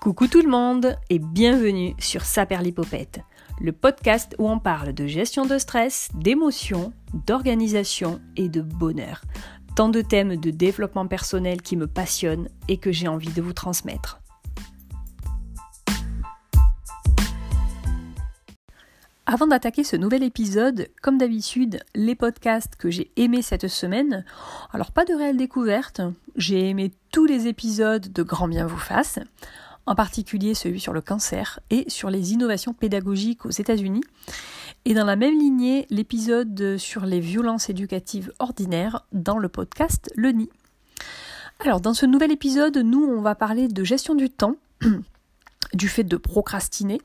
Coucou tout le monde et bienvenue sur Saperlipopette, le podcast où on parle de gestion de stress, d'émotions, d'organisation et de bonheur. Tant de thèmes de développement personnel qui me passionnent et que j'ai envie de vous transmettre. Avant d'attaquer ce nouvel épisode, comme d'habitude, les podcasts que j'ai aimés cette semaine, alors pas de réelle découverte, j'ai aimé tous les épisodes de Grand Bien vous fasse, en particulier celui sur le cancer et sur les innovations pédagogiques aux États-Unis, et dans la même lignée, l'épisode sur les violences éducatives ordinaires dans le podcast Le Nid. Alors dans ce nouvel épisode, nous on va parler de gestion du temps du fait de procrastiner.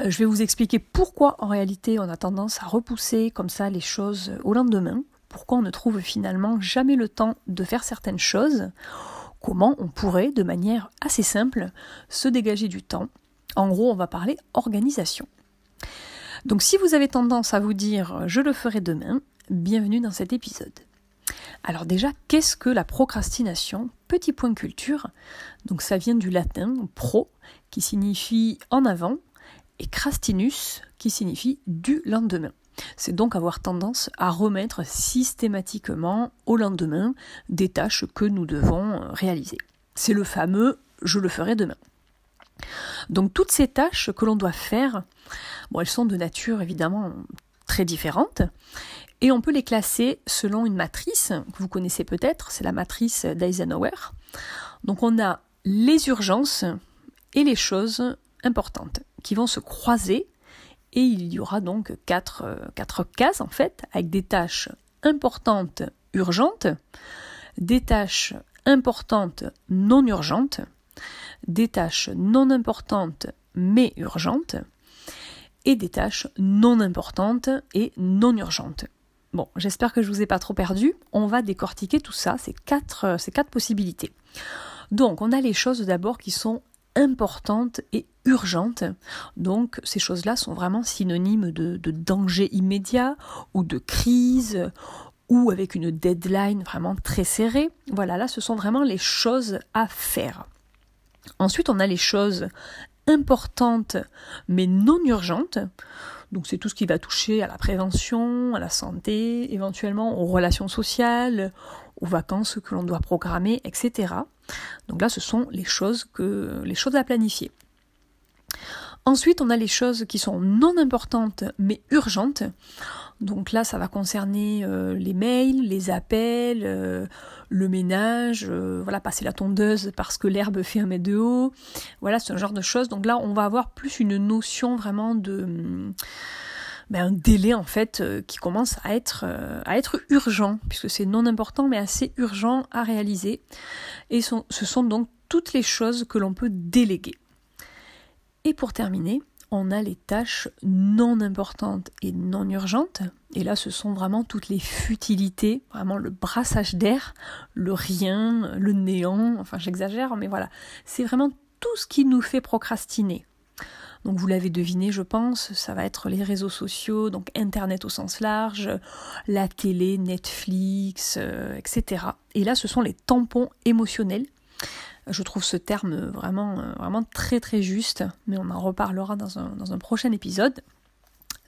Euh, je vais vous expliquer pourquoi en réalité on a tendance à repousser comme ça les choses au lendemain, pourquoi on ne trouve finalement jamais le temps de faire certaines choses, comment on pourrait de manière assez simple se dégager du temps. En gros, on va parler organisation. Donc si vous avez tendance à vous dire je le ferai demain, bienvenue dans cet épisode. Alors déjà, qu'est-ce que la procrastination? Petit point culture. Donc ça vient du latin pro, qui signifie en avant, et crastinus, qui signifie du lendemain. C'est donc avoir tendance à remettre systématiquement au lendemain des tâches que nous devons réaliser. C'est le fameux je le ferai demain. Donc toutes ces tâches que l'on doit faire, bon, elles sont de nature évidemment très différentes et on peut les classer selon une matrice que vous connaissez peut-être, c'est la matrice d'Eisenhower. Donc on a les urgences et les choses importantes qui vont se croiser et il y aura donc quatre, quatre cases en fait avec des tâches importantes urgentes, des tâches importantes non urgentes, des tâches non importantes mais urgentes et des tâches non importantes et non urgentes. Bon, j'espère que je vous ai pas trop perdu. On va décortiquer tout ça, ces quatre, euh, ces quatre possibilités. Donc, on a les choses d'abord qui sont importantes et urgentes. Donc, ces choses-là sont vraiment synonymes de, de danger immédiat ou de crise ou avec une deadline vraiment très serrée. Voilà, là, ce sont vraiment les choses à faire. Ensuite, on a les choses importantes mais non urgentes. Donc c'est tout ce qui va toucher à la prévention, à la santé, éventuellement aux relations sociales, aux vacances que l'on doit programmer, etc. Donc là, ce sont les choses que les choses à planifier. Ensuite, on a les choses qui sont non importantes mais urgentes. Donc là, ça va concerner euh, les mails, les appels, euh, le ménage, euh, voilà, passer la tondeuse parce que l'herbe fait un mètre de haut. Voilà, ce genre de choses. Donc là, on va avoir plus une notion vraiment de ben, un délai en fait qui commence à être à être urgent puisque c'est non important mais assez urgent à réaliser. Et ce sont donc toutes les choses que l'on peut déléguer. Et pour terminer, on a les tâches non importantes et non urgentes. Et là, ce sont vraiment toutes les futilités, vraiment le brassage d'air, le rien, le néant, enfin j'exagère, mais voilà. C'est vraiment tout ce qui nous fait procrastiner. Donc vous l'avez deviné, je pense, ça va être les réseaux sociaux, donc Internet au sens large, la télé, Netflix, euh, etc. Et là, ce sont les tampons émotionnels je trouve ce terme vraiment, euh, vraiment très très juste, mais on en reparlera dans un, prochain épisode.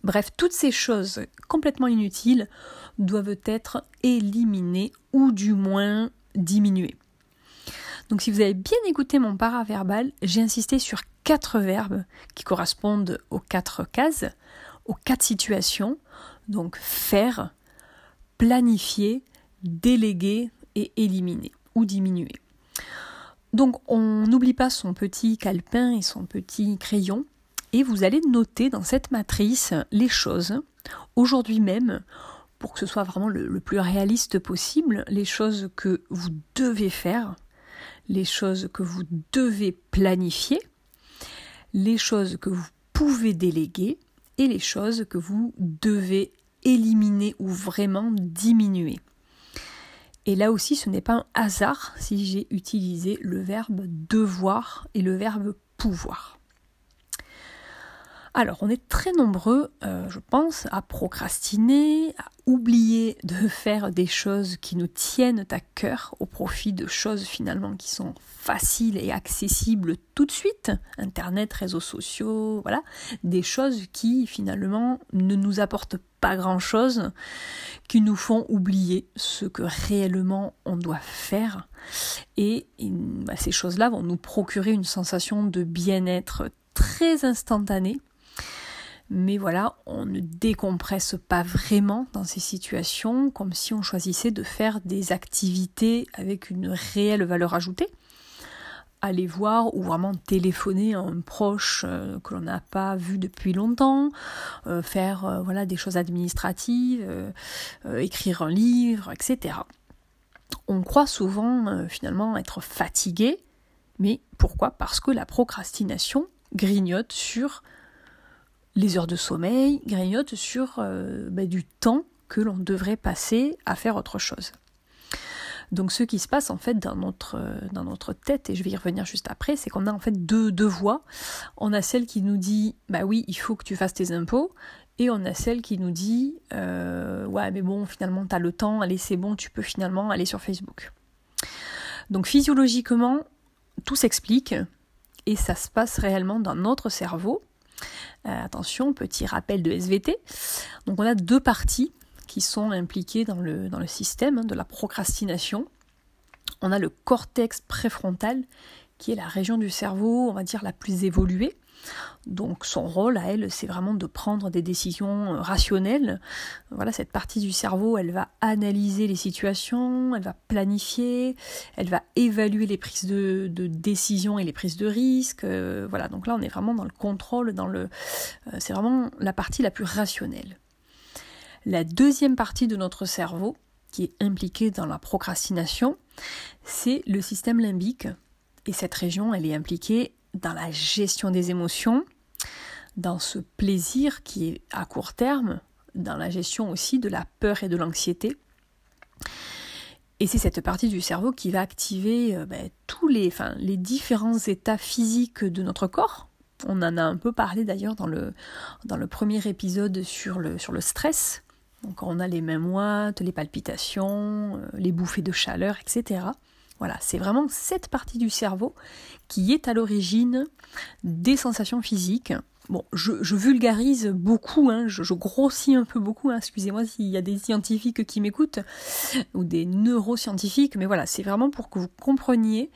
Bref, toutes ces choses complètement inutiles doivent être éliminées ou du moins diminuées. Donc si vous avez bien écouté mon paraverbal, j'ai insisté sur quatre verbes qui correspondent aux quatre cases, aux quatre situations. Donc faire, planifier, déléguer et éliminer ou diminuer. Donc on n'oublie pas son petit calepin et son petit crayon et vous allez noter dans cette matrice les choses aujourd'hui même pour que ce soit vraiment le, plus réaliste possible, les choses que vous devez faire, les choses que vous devez planifier, les choses que vous pouvez déléguer et les choses que vous devez éliminer ou vraiment diminuer. Et là aussi, ce n'est pas un hasard si j'ai utilisé le verbe devoir et le verbe pouvoir. Alors, on est très nombreux, euh, je pense, à procrastiner, à oublier de faire des choses qui nous tiennent à cœur au profit de choses finalement qui sont faciles et accessibles tout de suite. Internet, réseaux sociaux, voilà. Des choses qui finalement ne nous apportent pas grand-chose, qui nous font oublier ce que réellement on doit faire. Et bah, ces choses-là vont nous procurer une sensation de bien-être très instantanée mais voilà, on ne décompresse pas vraiment dans ces situations, comme si on choisissait de faire des activités avec une réelle valeur ajoutée. Aller voir ou vraiment téléphoner à un proche euh, que l'on n'a pas vu depuis longtemps, euh, faire euh, voilà des choses administratives, écrire un livre, etc. On croit souvent finalement être fatigué, mais pourquoi? Parce que la procrastination grignote sur les heures de sommeil grignotent sur euh, bah, du temps que l'on devrait passer à faire autre chose. Donc ce qui se passe en fait dans notre, euh, dans notre tête, et je vais y revenir juste après, c'est qu'on a en fait deux, deux voix. On a celle qui nous dit bah oui, il faut que tu fasses tes impôts, et on a celle qui nous dit euh, ouais mais bon finalement tu as le temps, allez c'est bon, tu peux finalement aller sur Facebook. Donc physiologiquement, tout s'explique, et ça se passe réellement dans notre cerveau. Euh, attention, petit rappel de SVT. Donc on a deux parties qui sont impliquées dans le, dans système hein, de la procrastination. On a le cortex préfrontal, qui est la région du cerveau, on va dire, la plus évoluée, donc son rôle à elle, c'est vraiment de prendre des décisions euh, rationnelles. Voilà, cette partie du cerveau, elle va analyser les situations, elle va planifier, elle va évaluer les prises de, décision et les prises de risque. Euh, voilà, donc là on est vraiment dans le contrôle, dans le, euh, c'est vraiment la partie la plus rationnelle. La deuxième partie de notre cerveau, qui est impliquée dans la procrastination, c'est le système limbique. Et cette région, elle est impliquée dans la gestion des émotions, dans ce plaisir qui est à court terme, dans la gestion aussi de la peur et de l'anxiété. Et c'est cette partie du cerveau qui va activer euh, ben, tous les, enfin, les différents états physiques de notre corps. On en a un peu parlé d'ailleurs dans le, dans le premier épisode sur le, sur le stress. Donc on a les mains moites, les palpitations, euh, les bouffées de chaleur, etc. Voilà, c'est vraiment cette partie du cerveau qui est à l'origine des sensations physiques. Bon, je, vulgarise beaucoup, hein, je, grossis un peu beaucoup, hein, excusez-moi s'il y a des scientifiques qui m'écoutent, ou des neuroscientifiques, mais voilà, c'est vraiment pour que vous compreniez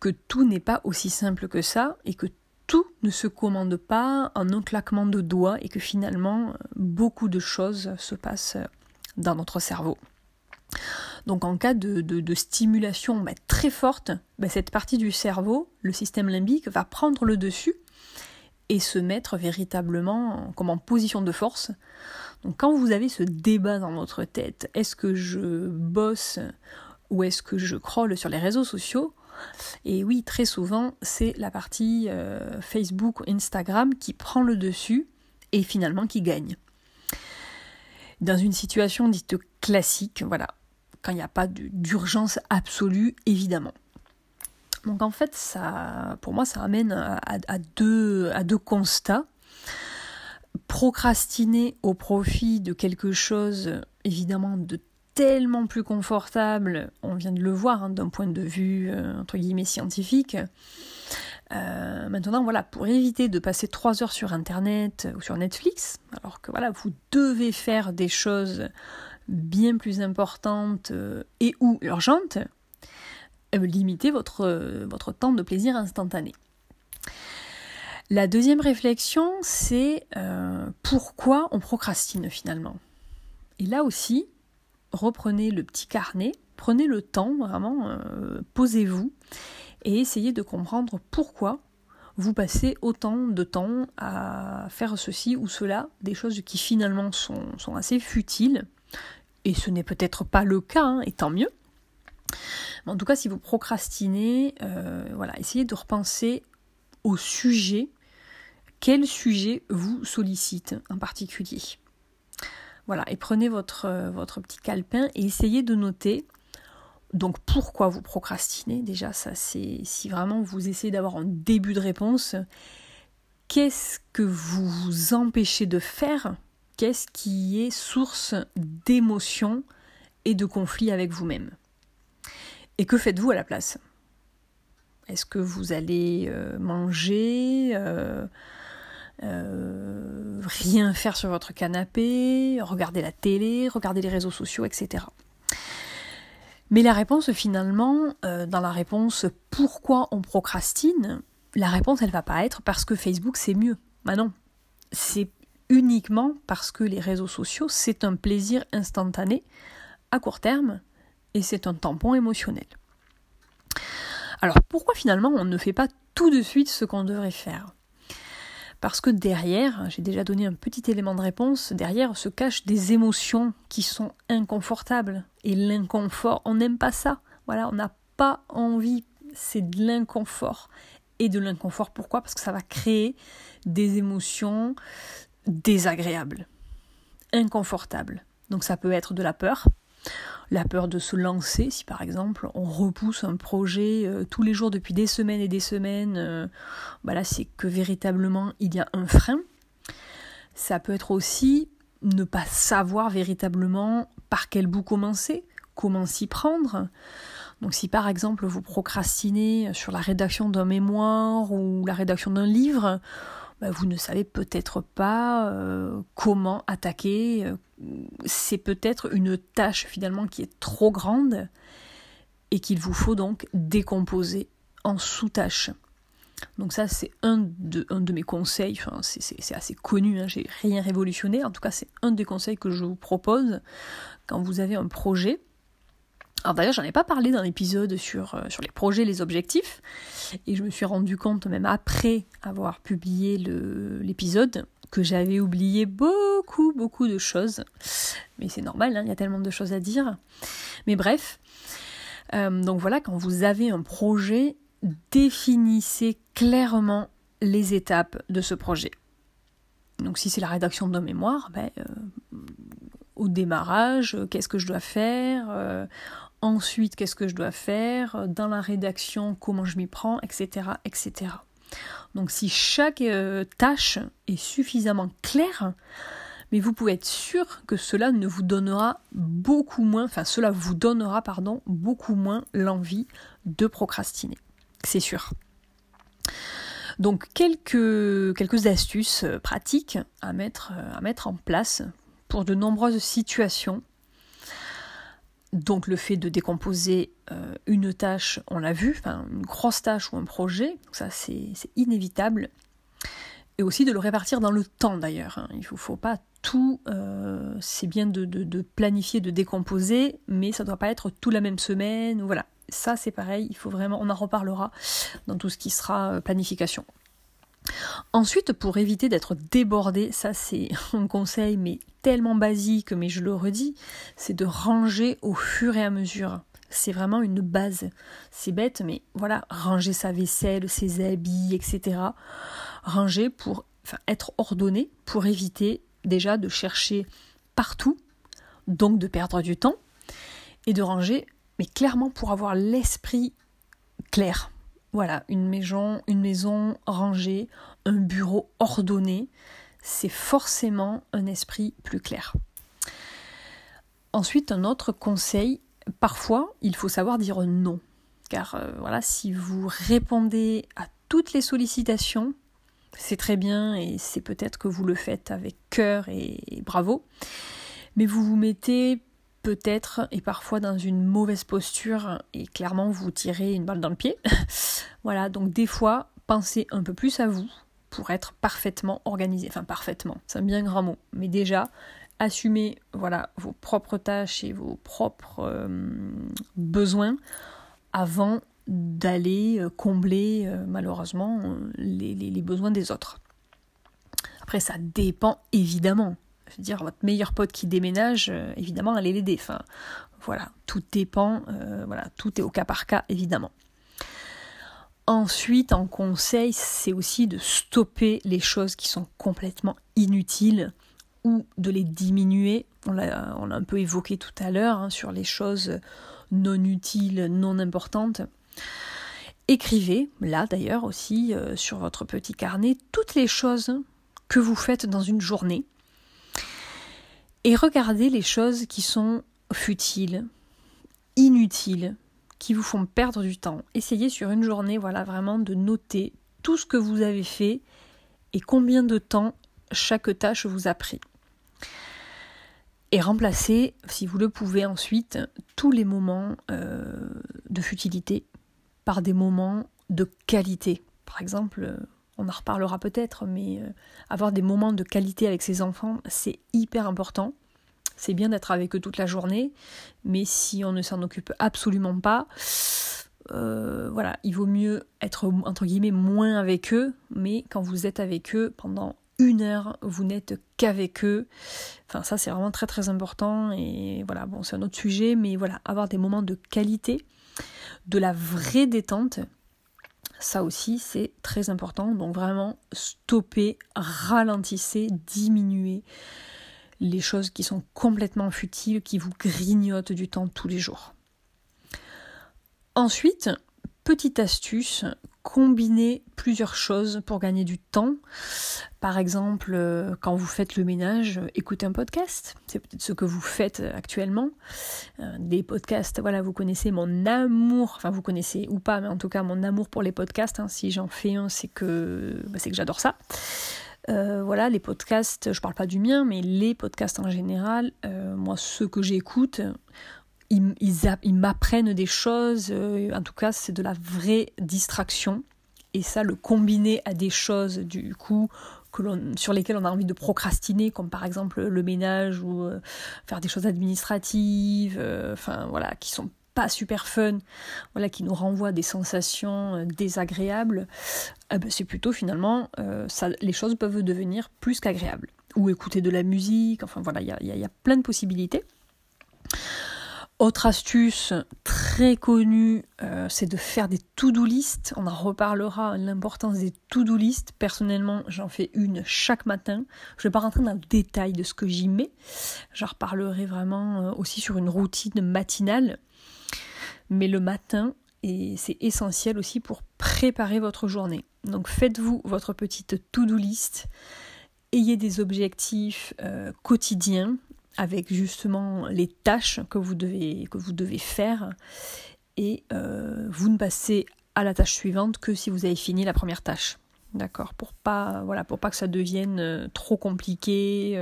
que tout n'est pas aussi simple que ça, et que tout ne se commande pas en un claquement de doigts, et que finalement, beaucoup de choses se passent dans notre cerveau. Donc en cas de, stimulation bah, très forte, bah, cette partie du cerveau, le système limbique, va prendre le dessus et se mettre véritablement comme en position de force. Donc quand vous avez ce débat dans votre tête, est-ce que je bosse ou est-ce que je crolle sur les réseaux sociaux? Et oui, très souvent, c'est la partie euh, Facebook Instagram qui prend le dessus et finalement qui gagne. Dans une situation dite classique, voilà, quand il n'y a pas d'urgence absolue, évidemment. Donc en fait, ça, pour moi, ça amène à, deux, constats. Procrastiner au profit de quelque chose, évidemment, de tellement plus confortable, on vient de le voir hein, d'un point de vue, euh, entre guillemets, scientifique. Euh, maintenant, voilà, pour éviter de passer trois heures sur Internet ou sur Netflix, alors que voilà, vous devez faire des choses bien plus importante euh, et ou urgente, euh, limitez votre, euh, votre temps de plaisir instantané. La deuxième réflexion, c'est pourquoi on procrastine finalement? Et là aussi, reprenez le petit carnet, prenez le temps, vraiment, posez-vous et essayez de comprendre pourquoi vous passez autant de temps à faire ceci ou cela, des choses qui finalement sont, sont assez futiles et ce n'est peut-être pas le cas, hein, et tant mieux. En tout cas, si vous procrastinez, euh, voilà, essayez de repenser au sujet. Quel sujet vous sollicite en particulier? Voilà, et prenez votre, euh, votre petit calepin et essayez de noter. Donc pourquoi vous procrastinez Déjà, ça c'est si vraiment vous essayez d'avoir un début de réponse. qu'est-ce que vous vous empêchez de faire? Qu'est-ce qui est source d'émotion et de conflit avec vous-même? Et que faites-vous à la place? Est-ce que vous allez euh, manger euh, euh, rien faire sur votre canapé, regarder la télé, regarder les réseaux sociaux, etc. Mais la réponse finalement, dans la réponse pourquoi on procrastine, la réponse, elle va pas être parce que Facebook c'est mieux. Bah non. C'est uniquement parce que les réseaux sociaux, c'est un plaisir instantané, à court terme, et c'est un tampon émotionnel. Alors pourquoi finalement on ne fait pas tout de suite ce qu'on devrait faire? Parce que derrière, j'ai déjà donné un petit élément de réponse, derrière se cachent des émotions qui sont inconfortables. Et l'inconfort, on n'aime pas ça. Voilà, on n'a pas envie, c'est de l'inconfort et de l'inconfort. Pourquoi? Parce que ça va créer des émotions désagréables, inconfortables. Donc ça peut être de la peur, la peur de se lancer, si par exemple on repousse un projet euh, tous les jours depuis des semaines et des semaines, euh, bah là c'est que véritablement il y a un frein. Ça peut être aussi ne pas savoir véritablement par quel bout commencer, comment s'y prendre. Donc si par exemple vous procrastinez sur la rédaction d'un mémoire ou la rédaction d'un livre, bah, vous ne savez peut-être pas euh, comment attaquer. Euh, c'est peut-être une tâche finalement qui est trop grande et qu'il vous faut donc décomposer en sous-tâches. Donc ça c'est un de, mes conseils, c'est assez connu, hein, j'ai rien révolutionné, en tout cas c'est un des conseils que je vous propose quand vous avez un projet alors d'ailleurs, j'en ai pas parlé dans l'épisode sur, euh, sur les projets, les objectifs, et je me suis rendu compte même après avoir publié l'épisode que j'avais oublié beaucoup, beaucoup de choses. Mais c'est normal, hein, il y a tellement de choses à dire. Mais bref, euh, donc voilà, quand vous avez un projet, définissez clairement les étapes de ce projet. Donc si c'est la rédaction d'un mémoire, ben, euh, démarrage, qu'est-ce que je dois faire ensuite qu'est-ce que je dois faire, dans la rédaction comment je m'y prends, etc. etc. Donc si chaque euh, tâche est suffisamment claire, mais vous pouvez être sûr que cela ne vous donnera beaucoup moins, enfin cela vous donnera pardon, beaucoup moins l'envie de procrastiner. C'est sûr. Donc quelques, quelques astuces euh, pratiques à mettre, euh, à mettre en place de nombreuses situations donc le fait de décomposer euh, une tâche, on l'a vu, une grosse tâche ou un projet, ça c'est inévitable. Et aussi de le répartir dans le temps d'ailleurs. Hein. Il ne faut, pas tout, euh, c'est bien de, planifier, de décomposer, mais ça ne doit pas être tout la même semaine. Voilà, ça c'est pareil, il faut vraiment, on en reparlera dans tout ce qui sera euh, planification. Ensuite, pour éviter d'être débordé, ça c'est un conseil mais tellement basique, mais je le redis, c'est de ranger au fur et à mesure. C'est vraiment une base. C'est bête, mais voilà, ranger sa vaisselle, ses habits, etc. Ranger pour être ordonné, pour éviter déjà de chercher partout, donc de perdre du temps, et de ranger, mais clairement pour avoir l'esprit clair. Voilà, une maison, une maison rangée, un bureau ordonné, c'est forcément un esprit plus clair. Ensuite, un autre conseil, parfois, il faut savoir dire non. Car euh, voilà, si vous répondez à toutes les sollicitations, c'est très bien et c'est peut-être que vous le faites avec cœur et bravo, mais vous vous mettez peut-être et parfois dans une mauvaise posture et clairement vous tirez une balle dans le pied. voilà, donc des fois, pensez un peu plus à vous pour être parfaitement organisé. Enfin, parfaitement, c'est un bien grand mot. Mais déjà, assumez voilà, vos propres tâches et vos propres euh, besoins avant d'aller euh, combler euh, malheureusement les, les besoins des autres. Après, ça dépend évidemment je veux dire, votre meilleur pote qui déménage, euh, évidemment, allez l'aider. Voilà, tout dépend, euh, voilà, tout est au cas par cas, évidemment. Ensuite, en conseil, c'est aussi de stopper les choses qui sont complètement inutiles ou de les diminuer. On l'a, un peu évoqué tout à l'heure hein, sur les choses non utiles, non importantes. Écrivez, là d'ailleurs aussi, euh, sur votre petit carnet, toutes les choses que vous faites dans une journée. Et regardez les choses qui sont futiles, inutiles, qui vous font perdre du temps. Essayez sur une journée, voilà, vraiment de noter tout ce que vous avez fait et combien de temps chaque tâche vous a pris. Et remplacez, si vous le pouvez ensuite, tous les moments euh, de futilité par des moments de qualité. Par exemple, euh, on en reparlera peut-être, mais euh, avoir des moments de qualité avec ses enfants, c'est hyper important. C'est bien d'être avec eux toute la journée, mais si on ne s'en occupe absolument pas, euh, voilà, il vaut mieux être entre guillemets moins avec eux, mais quand vous êtes avec eux pendant une heure, vous n'êtes qu'avec eux. Enfin, ça c'est vraiment très très important et voilà, bon, c'est un autre sujet, mais voilà, avoir des moments de qualité, de la vraie détente, ça aussi c'est très important. Donc vraiment, stopper, ralentissez, diminuer les choses qui sont complètement futiles, qui vous grignotent du temps tous les jours. Ensuite, petite astuce, combiner plusieurs choses pour gagner du temps. Par exemple, euh, quand vous faites le ménage, écoutez un podcast. C'est peut-être ce que vous faites actuellement. Euh, des podcasts, voilà, vous connaissez mon amour, enfin vous connaissez ou pas, mais en tout cas mon amour pour les podcasts. Hein. Si j'en fais un, c'est que, bah, que j'adore ça. Euh, voilà, les podcasts, je parle pas du mien, mais les podcasts en général, euh, moi, ceux que j'écoute, ils, m'apprennent des choses. Euh, en tout cas, c'est de la vraie distraction. Et ça, le combiner à des choses, du coup, sur lesquelles on a envie de procrastiner, comme par exemple le ménage ou faire des choses administratives, enfin voilà, qui sont pas super fun, voilà, qui nous renvoie des sensations euh, désagréables, ben, c'est plutôt finalement, euh, les choses peuvent devenir plus qu'agréables. Ou écouter de la musique, enfin voilà, il y a, plein de possibilités. Autre astuce très connue, euh, c'est de faire des to-do list. On en reparlera, l'importance des to-do list. Personnellement, j'en fais une chaque matin. Je ne vais pas rentrer dans le détail de ce que j'y mets. J'en reparlerai vraiment aussi sur une routine matinale mais le matin, et c'est essentiel aussi pour préparer votre journée. Donc faites-vous votre petite to-do list, ayez des objectifs euh, quotidiens avec justement les tâches que vous devez, faire et euh, vous ne passez à la tâche suivante que si vous avez fini la première tâche. D'accord Pour pas voilà, pour pas que ça devienne euh, trop compliqué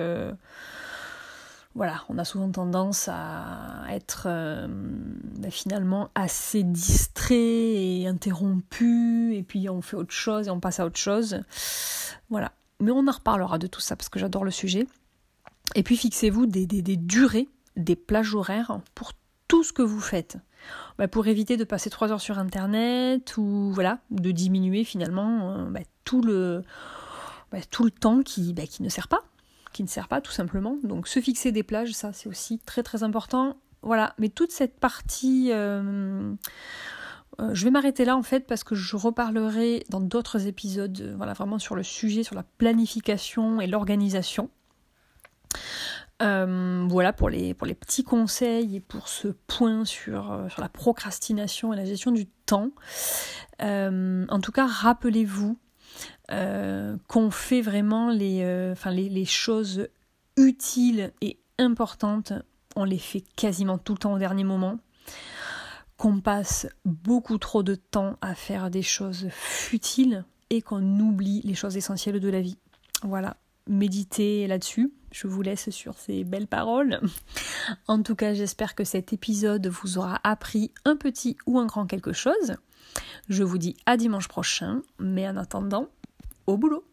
voilà, on a souvent tendance à être euh, ben, finalement assez distrait et interrompu, et puis on fait autre chose et on passe à autre chose. Voilà. Mais on en reparlera de tout ça parce que j'adore le sujet. Et puis fixez-vous des, durées, des plages horaires pour tout ce que vous faites. Ben, pour éviter de passer trois heures sur internet ou voilà, de diminuer finalement euh, ben, tout, le, tout le temps qui, qui ne sert pas qui ne sert pas tout simplement. Donc se fixer des plages, ça c'est aussi très très important. Voilà, mais toute cette partie... Euh, euh, je vais m'arrêter là en fait parce que je reparlerai dans d'autres épisodes, voilà, vraiment sur le sujet, sur la planification et l'organisation. Voilà pour les, petits conseils et pour ce point sur, sur la procrastination et la gestion du temps. en tout cas, rappelez-vous euh, qu'on fait vraiment les, euh, les, les, choses utiles et importantes, on les fait quasiment tout le temps au dernier moment, qu'on passe beaucoup trop de temps à faire des choses futiles et qu'on oublie les choses essentielles de la vie. Voilà, méditez là-dessus. Je vous laisse sur ces belles paroles. En tout cas, j'espère que cet épisode vous aura appris un petit ou un grand quelque chose. Je vous dis à dimanche prochain, mais en attendant, au boulot